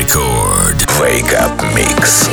Record. Wake up mix.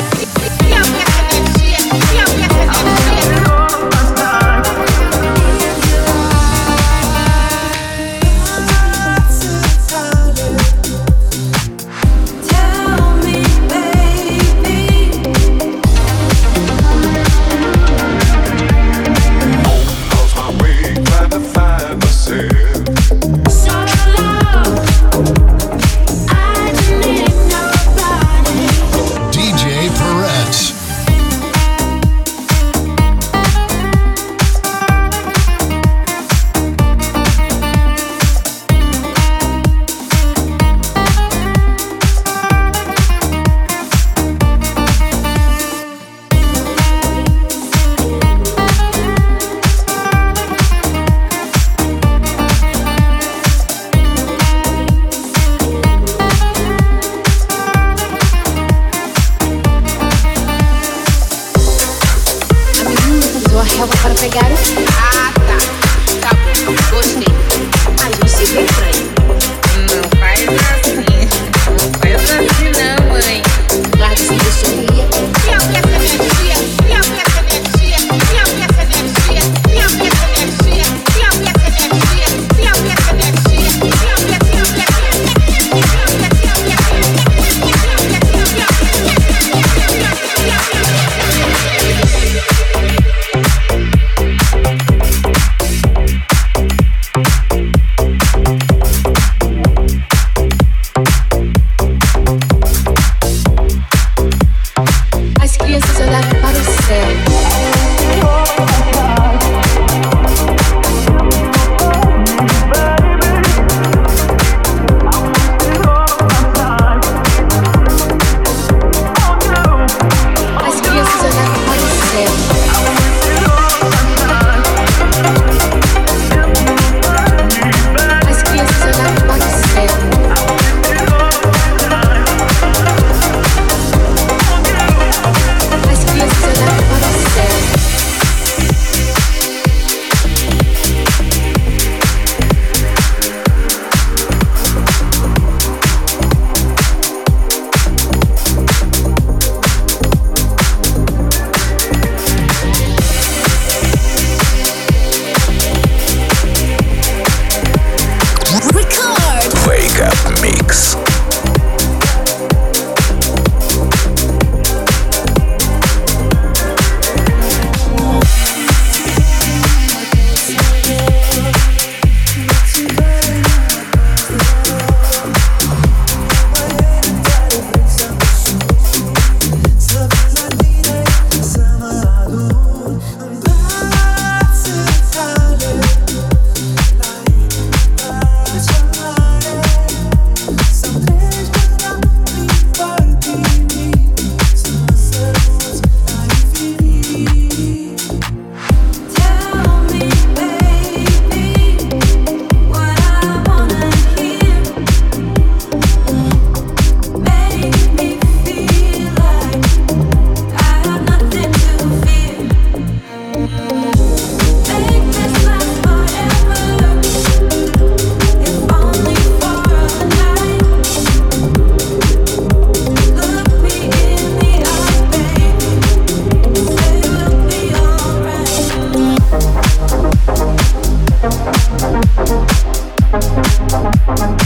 Record.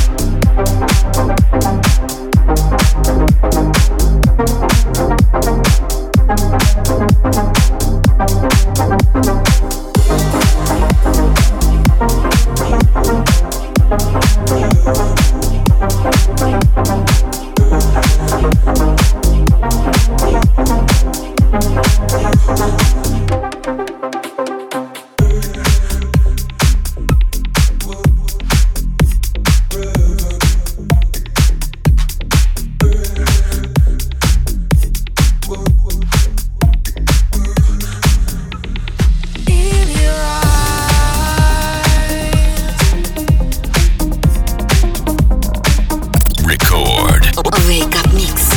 Wake up mix.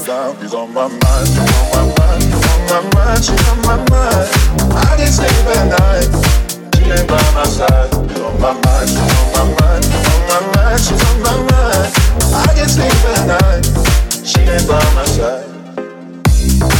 She's on my mind, she's on my mind, she's on my mind, she's on my mind. I can sleep at night. She ain't by my side. She's on my mind, she's on my mind, she's on my mind, she's on my mind. I can sleep at night. She ain't by my side.